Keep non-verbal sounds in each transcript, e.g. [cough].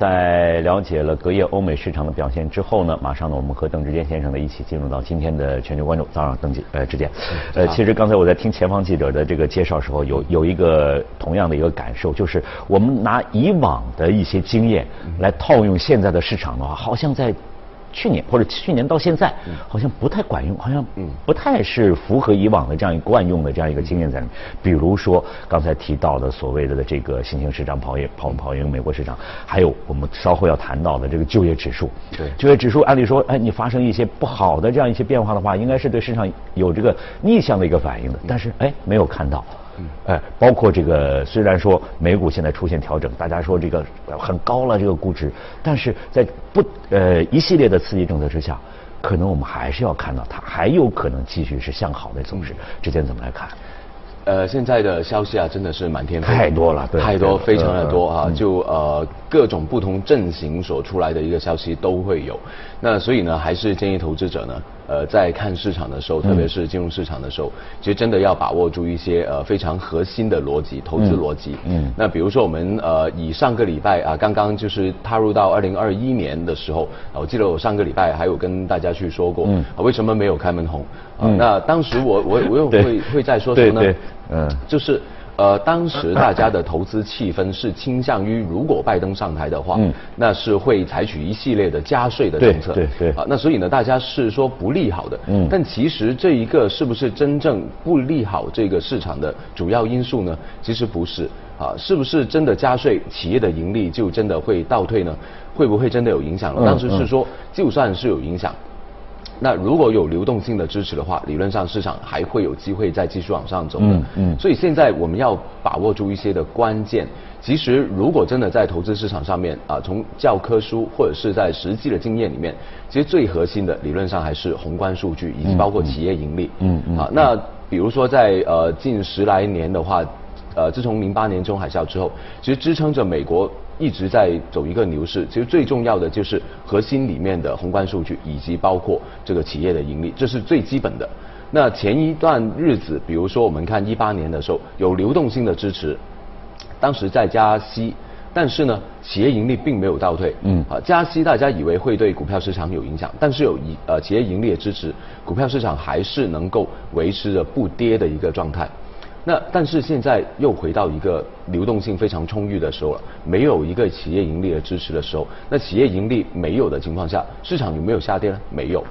在了解了隔夜欧美市场的表现之后呢，马上呢，我们和邓志坚先生呢一起进入到今天的全球关注。早上，邓志呃，志坚，呃，其实刚才我在听前方记者的这个介绍时候，有有一个同样的一个感受，就是我们拿以往的一些经验来套用现在的市场的话，好像在。去年或者去年到现在，好像不太管用，好像不太是符合以往的这样一惯用的这样一个经验在里面。比如说刚才提到的所谓的这个新兴市场跑赢跑跑赢美国市场，还有我们稍后要谈到的这个就业指数。对，就业指数按理说，哎，你发生一些不好的这样一些变化的话，应该是对市场有这个逆向的一个反应的，但是哎，没有看到。哎，包括这个，虽然说美股现在出现调整，大家说这个很高了这个估值，但是在不呃一系列的刺激政策之下，可能我们还是要看到它还有可能继续是向好的走势。之前怎么来看？呃，现在的消息啊，真的是满天飞，太多了，对太多，非常的多啊！就呃各种不同阵型所出来的一个消息都会有。那所以呢，还是建议投资者呢，呃，在看市场的时候，特别是金融市场的时候，其实真的要把握住一些呃非常核心的逻辑，投资逻辑。嗯。那比如说我们呃以上个礼拜啊，刚刚就是踏入到二零二一年的时候，我记得我上个礼拜还有跟大家去说过，嗯，为什么没有开门红？嗯。那当时我我我又会会在说什么呢？嗯，就是，呃，当时大家的投资气氛是倾向于，如果拜登上台的话，嗯，那是会采取一系列的加税的政策，对对，啊，那所以呢，大家是说不利好的，嗯，但其实这一个是不是真正不利好这个市场的主要因素呢？其实不是，啊，是不是真的加税，企业的盈利就真的会倒退呢？会不会真的有影响？当时是说，就算是有影响。那如果有流动性的支持的话，理论上市场还会有机会再继续往上走的。嗯嗯。所以现在我们要把握住一些的关键。其实如果真的在投资市场上面啊，从教科书或者是在实际的经验里面，其实最核心的理论上还是宏观数据以及包括企业盈利。嗯嗯。啊，那比如说在呃近十来年的话，呃自从零八年中海啸之后，其实支撑着美国。一直在走一个牛市，其实最重要的就是核心里面的宏观数据，以及包括这个企业的盈利，这是最基本的。那前一段日子，比如说我们看一八年的时候，有流动性的支持，当时在加息，但是呢，企业盈利并没有倒退。嗯。啊，加息大家以为会对股票市场有影响，但是有一呃企业盈利的支持，股票市场还是能够维持着不跌的一个状态。那但是现在又回到一个流动性非常充裕的时候了，没有一个企业盈利的支持的时候，那企业盈利没有的情况下，市场有没有下跌呢？没有，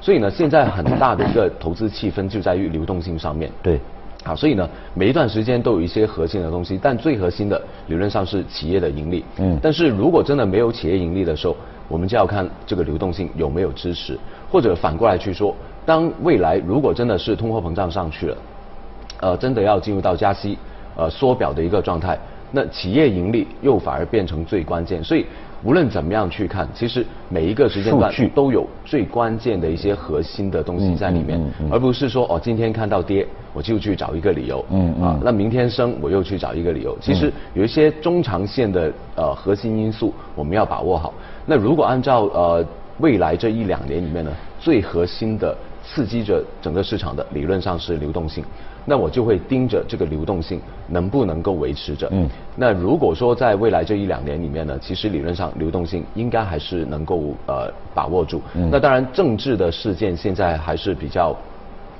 所以呢，现在很大的一个投资气氛就在于流动性上面。对，好，所以呢，每一段时间都有一些核心的东西，但最核心的理论上是企业的盈利。嗯。但是如果真的没有企业盈利的时候，我们就要看这个流动性有没有支持，或者反过来去说，当未来如果真的是通货膨胀上去了。呃，真的要进入到加息、呃缩表的一个状态，那企业盈利又反而变成最关键。所以无论怎么样去看，其实每一个时间段都有最关键的一些核心的东西在里面，而不是说哦今天看到跌我就去找一个理由，嗯啊，那明天升我又去找一个理由。其实有一些中长线的呃核心因素我们要把握好。那如果按照呃未来这一两年里面呢，最核心的刺激着整个市场的理论上是流动性。那我就会盯着这个流动性能不能够维持着。嗯。那如果说在未来这一两年里面呢，其实理论上流动性应该还是能够呃把握住。嗯。那当然，政治的事件现在还是比较，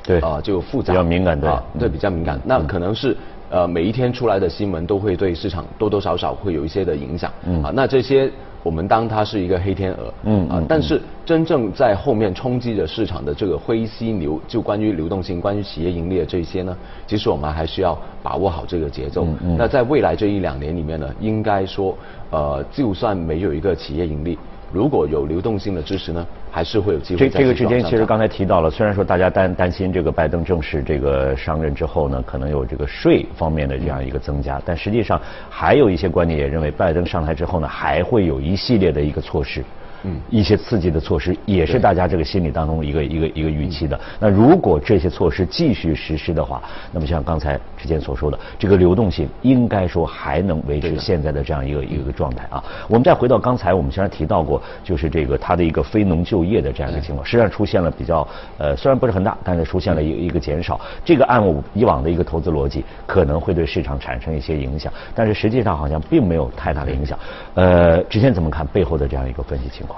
对啊，就复杂。比较敏感对。对，比较敏感。那可能是呃每一天出来的新闻都会对市场多多少少会有一些的影响。嗯。啊，那这些。我们当它是一个黑天鹅，嗯啊，但是真正在后面冲击着市场的这个灰犀牛，就关于流动性、关于企业盈利的这些呢，其实我们还需要把握好这个节奏。那在未来这一两年里面呢，应该说，呃，就算没有一个企业盈利。如果有流动性的支持呢，还是会有机会。这这个之间其实刚才提到了，虽然说大家担担心这个拜登正式这个上任之后呢，可能有这个税方面的这样一个增加，但实际上还有一些观点也认为，拜登上台之后呢，还会有一系列的一个措施。嗯，一些刺激的措施也是大家这个心理当中一个一个一个预期的。那如果这些措施继续实施的话，那么像刚才之前所说的，这个流动性应该说还能维持现在的这样一个一个状态啊。我们再回到刚才我们虽然提到过。过，就是这个它的一个非农就业的这样一个情况，实际上出现了比较呃虽然不是很大，但是出现了一一个减少。这个按我以往的一个投资逻辑，可能会对市场产生一些影响，但是实际上好像并没有太大的影响。呃，之前怎么看背后的这样一个分析情况？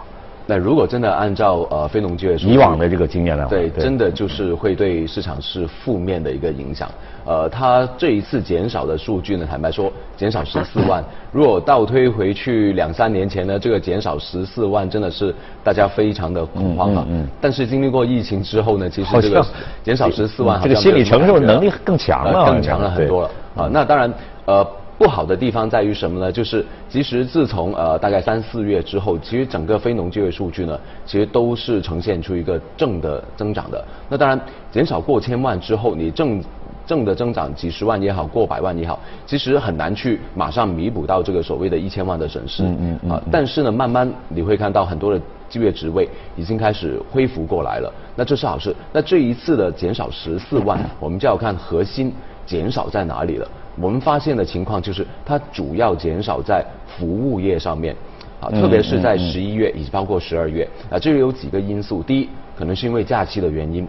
那如果真的按照呃非农就业以往的这个经验来，对，真的就是会对市场是负面的一个影响。呃，它这一次减少的数据呢，坦白说减少十四万，[laughs] 如果倒推回去两三年前呢，这个减少十四万真的是大家非常的恐慌啊。嗯。但是经历过疫情之后呢，其实这个减少十四万，这个心理承受能力更强了，更强了很多了。啊，那当然呃。不好的地方在于什么呢？就是其实自从呃大概三四月之后，其实整个非农就业数据呢，其实都是呈现出一个正的增长的。那当然减少过千万之后，你正正的增长几十万也好，过百万也好，其实很难去马上弥补到这个所谓的一千万的损失。嗯嗯啊，但是呢，慢慢你会看到很多的就业职位已经开始恢复过来了，那这是好事。那这一次的减少十四万，我们就要看核心减少在哪里了。我们发现的情况就是，它主要减少在服务业上面，啊，特别是在十一月以及包括十二月，啊，这里有几个因素。第一，可能是因为假期的原因，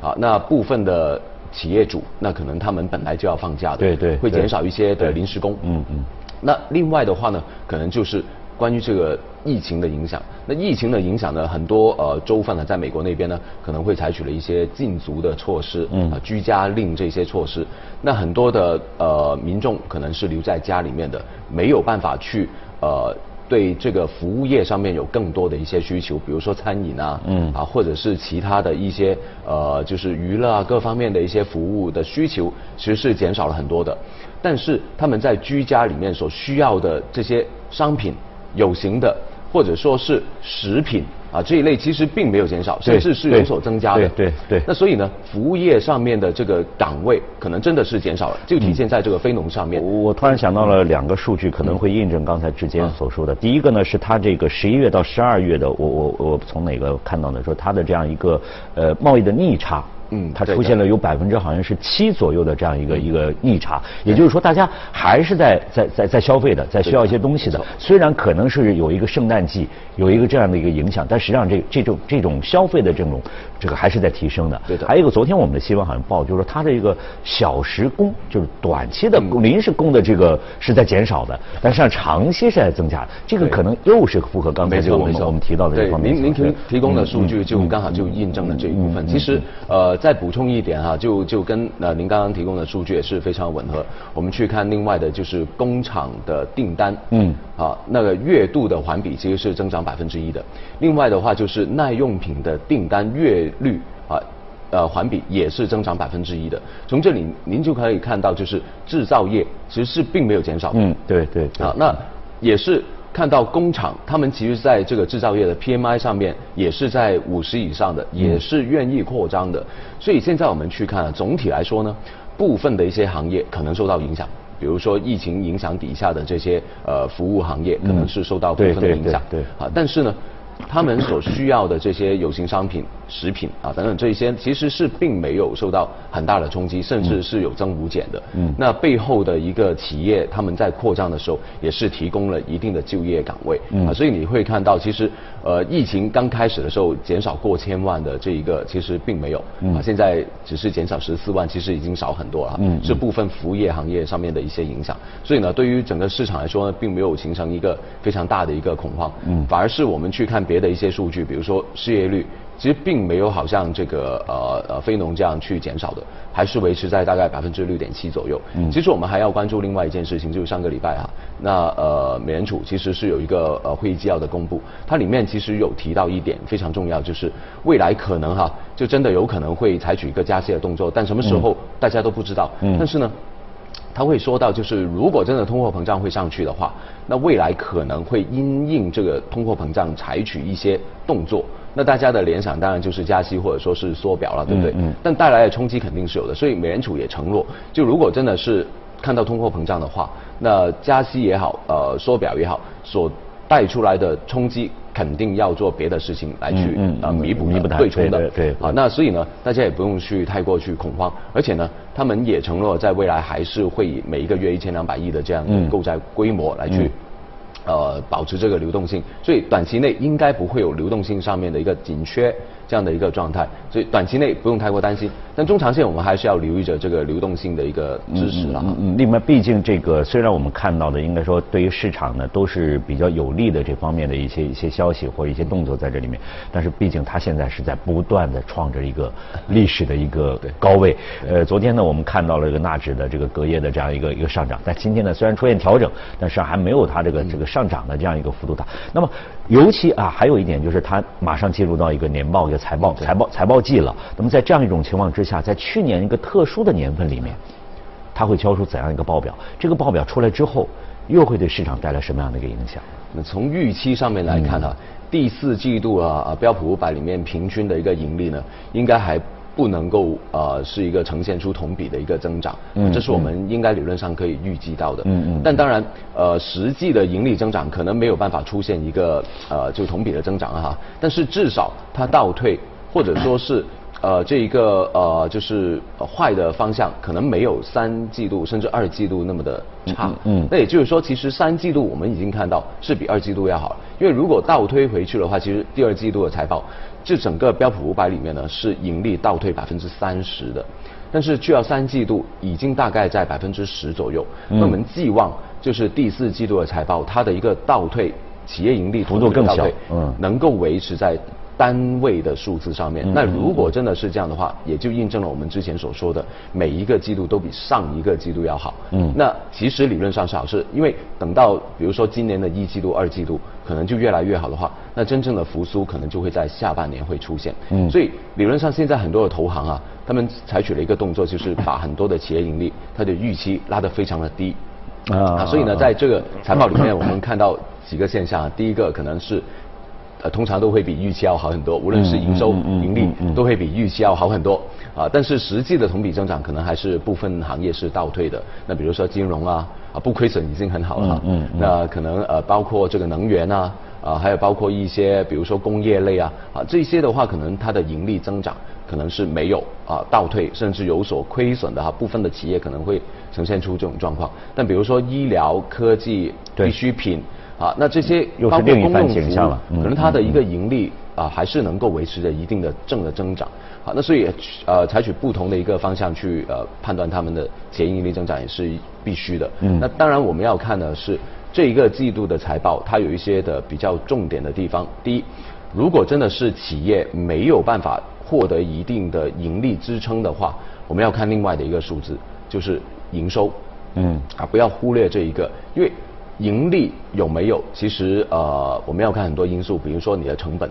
啊，那部分的企业主，那可能他们本来就要放假的，对对，会减少一些的临时工。嗯嗯。那另外的话呢，可能就是。关于这个疫情的影响，那疫情的影响呢，很多呃州份呢，在美国那边呢，可能会采取了一些禁足的措施，嗯，啊，居家令这些措施，那很多的呃民众可能是留在家里面的，没有办法去呃对这个服务业上面有更多的一些需求，比如说餐饮啊，嗯，啊或者是其他的一些呃就是娱乐啊各方面的一些服务的需求，其实是减少了很多的，但是他们在居家里面所需要的这些商品。有形的，或者说是食品啊这一类，其实并没有减少，甚至是有所增加的。对对。那所以呢，服务业上面的这个岗位可能真的是减少了，就体现在这个非农上面。我突然想到了两个数据，可能会印证刚才之间所说的。第一个呢，是它这个十一月到十二月的，我我我从哪个看到的说它的这样一个呃贸易的逆差。嗯，它出现了有百分之好像是七左右的这样一个一个逆差，也就是说大家还是在在在在消费的，在需要一些东西的。虽然可能是有一个圣诞季有一个这样的一个影响，但实际上这这种这种消费的这种这个还是在提升的。对的。还有一个，昨天我们的新闻好像报，就是说它的一个小时工，就是短期的临时工的这个是在减少的，但实际上长期是在增加。这个可能又是符合刚才这个我们我们提到的这方面。您您提提供的数据就刚好就印证了这一部分。其实呃。再补充一点哈，就就跟呃您刚刚提供的数据也是非常吻合。我们去看另外的就是工厂的订单，嗯，啊那个月度的环比其实是增长百分之一的。另外的话就是耐用品的订单月率啊，呃环比也是增长百分之一的。从这里您就可以看到，就是制造业其实是并没有减少。嗯，对对。啊，那也是。看到工厂，他们其实在这个制造业的 PMI 上面也是在五十以上的，也是愿意扩张的。所以现在我们去看，总体来说呢，部分的一些行业可能受到影响，比如说疫情影响底下的这些呃服务行业，可能是受到部分的影响。对啊，但是呢。他们所需要的这些有形商品、食品啊等等这些，其实是并没有受到很大的冲击，甚至是有增无减的。嗯，那背后的一个企业，他们在扩张的时候，也是提供了一定的就业岗位。嗯，啊，所以你会看到，其实呃，疫情刚开始的时候，减少过千万的这一个，其实并没有。嗯，啊，现在只是减少十四万，其实已经少很多了。嗯，是部分服务业行业上面的一些影响。所以呢，对于整个市场来说呢，并没有形成一个非常大的一个恐慌。嗯，反而是我们去看。别的一些数据，比如说失业率，其实并没有好像这个呃呃非农这样去减少的，还是维持在大概百分之六点七左右。嗯，其实我们还要关注另外一件事情，就是上个礼拜哈，那呃美联储其实是有一个呃会议纪要的公布，它里面其实有提到一点非常重要，就是未来可能哈就真的有可能会采取一个加息的动作，但什么时候大家都不知道。嗯，但是呢。他会说到，就是如果真的通货膨胀会上去的话，那未来可能会因应这个通货膨胀采取一些动作。那大家的联想当然就是加息或者说是缩表了，对不对？嗯。但带来的冲击肯定是有的，所以美联储也承诺，就如果真的是看到通货膨胀的话，那加息也好，呃，缩表也好，所带出来的冲击。肯定要做别的事情来去啊弥补弥补对冲的，对啊，那所以呢，大家也不用去太过去恐慌，而且呢，他们也承诺在未来还是会以每一个月一千两百亿的这样的购债规模来去呃，保持这个流动性，所以短期内应该不会有流动性上面的一个紧缺这样的一个状态，所以短期内不用太过担心。但中长线我们还是要留意着这个流动性的一个支持了。嗯嗯。另外，毕竟这个虽然我们看到的应该说对于市场呢都是比较有利的这方面的一些一些消息或者一些动作在这里面，但是毕竟它现在是在不断的创着一个 [laughs] 历史的一个高位。呃，昨天呢我们看到了这个纳指的这个隔夜的这样一个一个上涨，但今天呢虽然出现调整，但是还没有它这个这个上。上涨的这样一个幅度大，那么尤其啊，还有一点就是它马上进入到一个年报、一个财报、财报、财报季了。那么在这样一种情况之下，在去年一个特殊的年份里面，它会交出怎样一个报表？这个报表出来之后，又会对市场带来什么样的一个影响？那从预期上面来看啊，第四季度啊啊标普五百里面平均的一个盈利呢，应该还。不能够呃是一个呈现出同比的一个增长，嗯，这是我们应该理论上可以预计到的，嗯嗯。但当然，呃，实际的盈利增长可能没有办法出现一个呃就同比的增长哈，但是至少它倒退或者说是呃这一个呃就是坏的方向可能没有三季度甚至二季度那么的差，嗯。那也就是说，其实三季度我们已经看到是比二季度要好了，因为如果倒推回去的话，其实第二季度的财报。这整个标普五百里面呢，是盈利倒退百分之三十的，但是去到三季度已经大概在百分之十左右。那我们寄望就是第四季度的财报，它的一个倒退，企业盈利幅度更小，嗯，能够维持在。单位的数字上面，那如果真的是这样的话，也就印证了我们之前所说的，每一个季度都比上一个季度要好。嗯，那其实理论上是好事，因为等到比如说今年的一季度、二季度可能就越来越好的话，那真正的复苏可能就会在下半年会出现。嗯，所以理论上现在很多的投行啊，他们采取了一个动作，就是把很多的企业盈利它的预期拉得非常的低。啊，所以呢，在这个财报里面，我们看到几个现象，第一个可能是。呃，通常都会比预期要好很多，无论是营收、盈利，都会比预期要好很多。啊，但是实际的同比增长可能还是部分行业是倒退的。那比如说金融啊，啊不亏损已经很好了。嗯嗯。那可能呃，包括这个能源啊，啊还有包括一些比如说工业类啊，啊这些的话，可能它的盈利增长可能是没有啊倒退，甚至有所亏损的哈。部分的企业可能会呈现出这种状况。但比如说医疗、科技、必需品。啊，那这些包括公用服务，可能它的一个盈利啊，还是能够维持着一定的正的增长。好，那所以呃，采取不同的一个方向去呃判断他们的企业盈利增长也是必须的。嗯。那当然我们要看的是这一个季度的财报，它有一些的比较重点的地方。第一，如果真的是企业没有办法获得一定的盈利支撑的话，我们要看另外的一个数字，就是营收。嗯。啊，不要忽略这一个，因为。盈利有没有？其实呃，我们要看很多因素，比如说你的成本，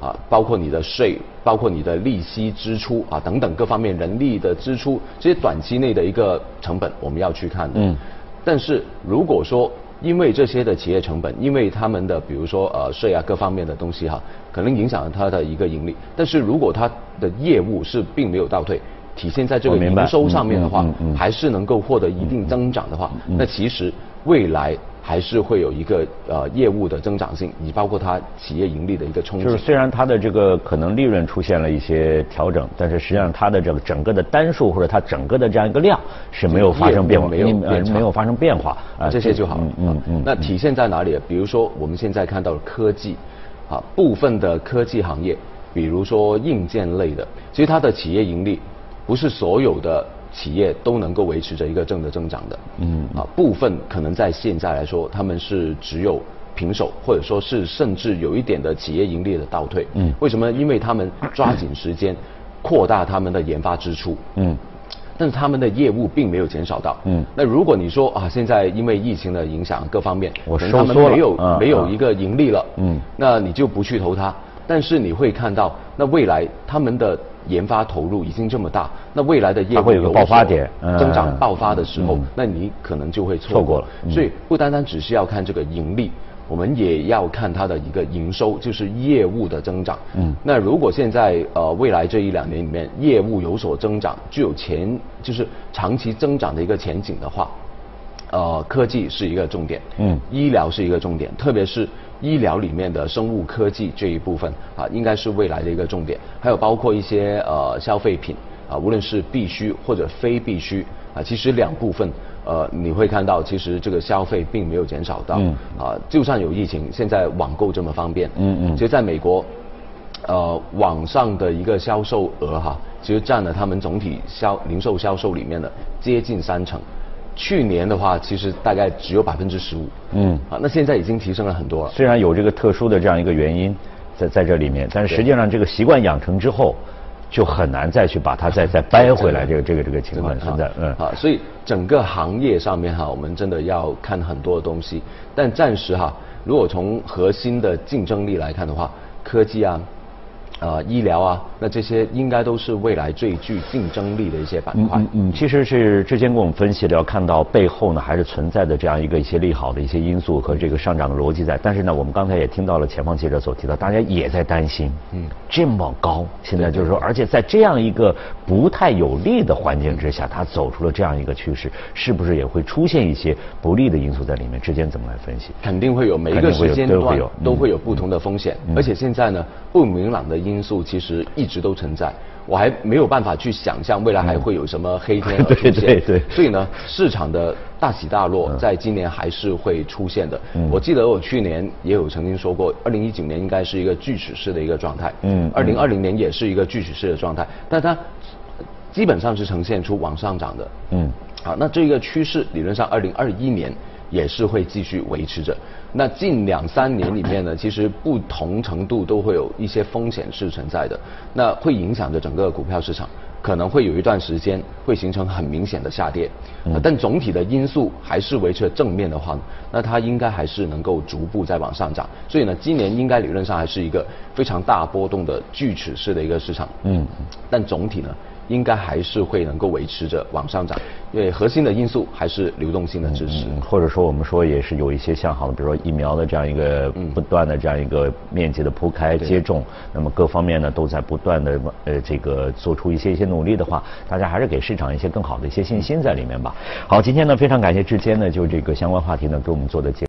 啊，包括你的税，包括你的利息支出啊等等各方面人力的支出，这些短期内的一个成本我们要去看的。嗯。但是如果说因为这些的企业成本，因为他们的比如说呃税啊各方面的东西哈，可能影响了它的一个盈利。但是如果它的业务是并没有倒退，体现在这个营收上面的话，还是能够获得一定增长的话，那其实。未来还是会有一个呃业务的增长性，你包括它企业盈利的一个冲击。就是虽然它的这个可能利润出现了一些调整，但是实际上它的这个整个的单数或者它整个的这样一个量是没有发生变化，没有没有发生变化啊，这些就好。嗯嗯。那体现在哪里？比如说我们现在看到科技，啊部分的科技行业，比如说硬件类的，其实它的企业盈利不是所有的。企业都能够维持着一个正的增长的，嗯，啊，部分可能在现在来说，他们是只有平手，或者说是甚至有一点的企业盈利的倒退，嗯，为什么？因为他们抓紧时间 [coughs] 扩大他们的研发支出，嗯，但是他们的业务并没有减少到，嗯，那如果你说啊，现在因为疫情的影响，各方面，我他们没有没有一个盈利了，嗯，那你就不去投它，但是你会看到，那未来他们的。研发投入已经这么大，那未来的业务有爆发点，增长爆发的时候，那你可能就会错过了。所以不单单只是要看这个盈利，我们也要看它的一个营收，就是业务的增长。嗯，那如果现在呃未来这一两年里面业务有所增长，具有前就是长期增长的一个前景的话，呃，科技是一个重点，嗯，医疗是一个重点，特别是。医疗里面的生物科技这一部分啊，应该是未来的一个重点。还有包括一些呃消费品啊，无论是必须或者非必须啊，其实两部分，呃，你会看到其实这个消费并没有减少到，啊，就算有疫情，现在网购这么方便，嗯嗯，其实在美国，呃，网上的一个销售额哈，其实占了他们总体销零售销售里面的接近三成。去年的话，其实大概只有百分之十五。嗯，啊，那现在已经提升了很多了。虽然有这个特殊的这样一个原因在在这里面，但是实际上这个习惯养成之后，就很难再去把它再 [laughs] 再掰回来。这个这个这个情况存在。嗯，啊，所以整个行业上面哈，我们真的要看很多东西。但暂时哈，如果从核心的竞争力来看的话，科技啊。呃，医疗啊，那这些应该都是未来最具竞争力的一些板块。嗯嗯，其实是之前跟我们分析的，要看到背后呢，还是存在的这样一个一些利好的一些因素和这个上涨的逻辑在。但是呢，我们刚才也听到了前方记者所提到，大家也在担心，嗯，这么高，现在就是说，而且在这样一个不太有利的环境之下，它走出了这样一个趋势，是不是也会出现一些不利的因素在里面？之间怎么来分析？肯定会有，每一个时间段都会有不同的风险，而且现在呢，不明朗的因。因素其实一直都存在，我还没有办法去想象未来还会有什么黑天鹅 [laughs] 出现。对，所以呢，市场的大起大落在今年还是会出现的。我记得我去年也有曾经说过，二零一九年应该是一个锯齿式的一个状态。嗯。二零二零年也是一个锯齿式的状态，但它基本上是呈现出往上涨的。嗯。好，那这个趋势理论上二零二一年也是会继续维持着。那近两三年里面呢，其实不同程度都会有一些风险是存在的，那会影响着整个股票市场，可能会有一段时间会形成很明显的下跌，但总体的因素还是维持正面的话，那它应该还是能够逐步在往上涨，所以呢，今年应该理论上还是一个非常大波动的锯齿式的一个市场，嗯，但总体呢。应该还是会能够维持着往上涨，因为核心的因素还是流动性的支持，或者说我们说也是有一些向好的，比如说疫苗的这样一个不断的这样一个面积的铺开接种，那么各方面呢都在不断的呃这个做出一些一些努力的话，大家还是给市场一些更好的一些信心在里面吧。好，今天呢非常感谢志坚呢就这个相关话题呢给我们做的解。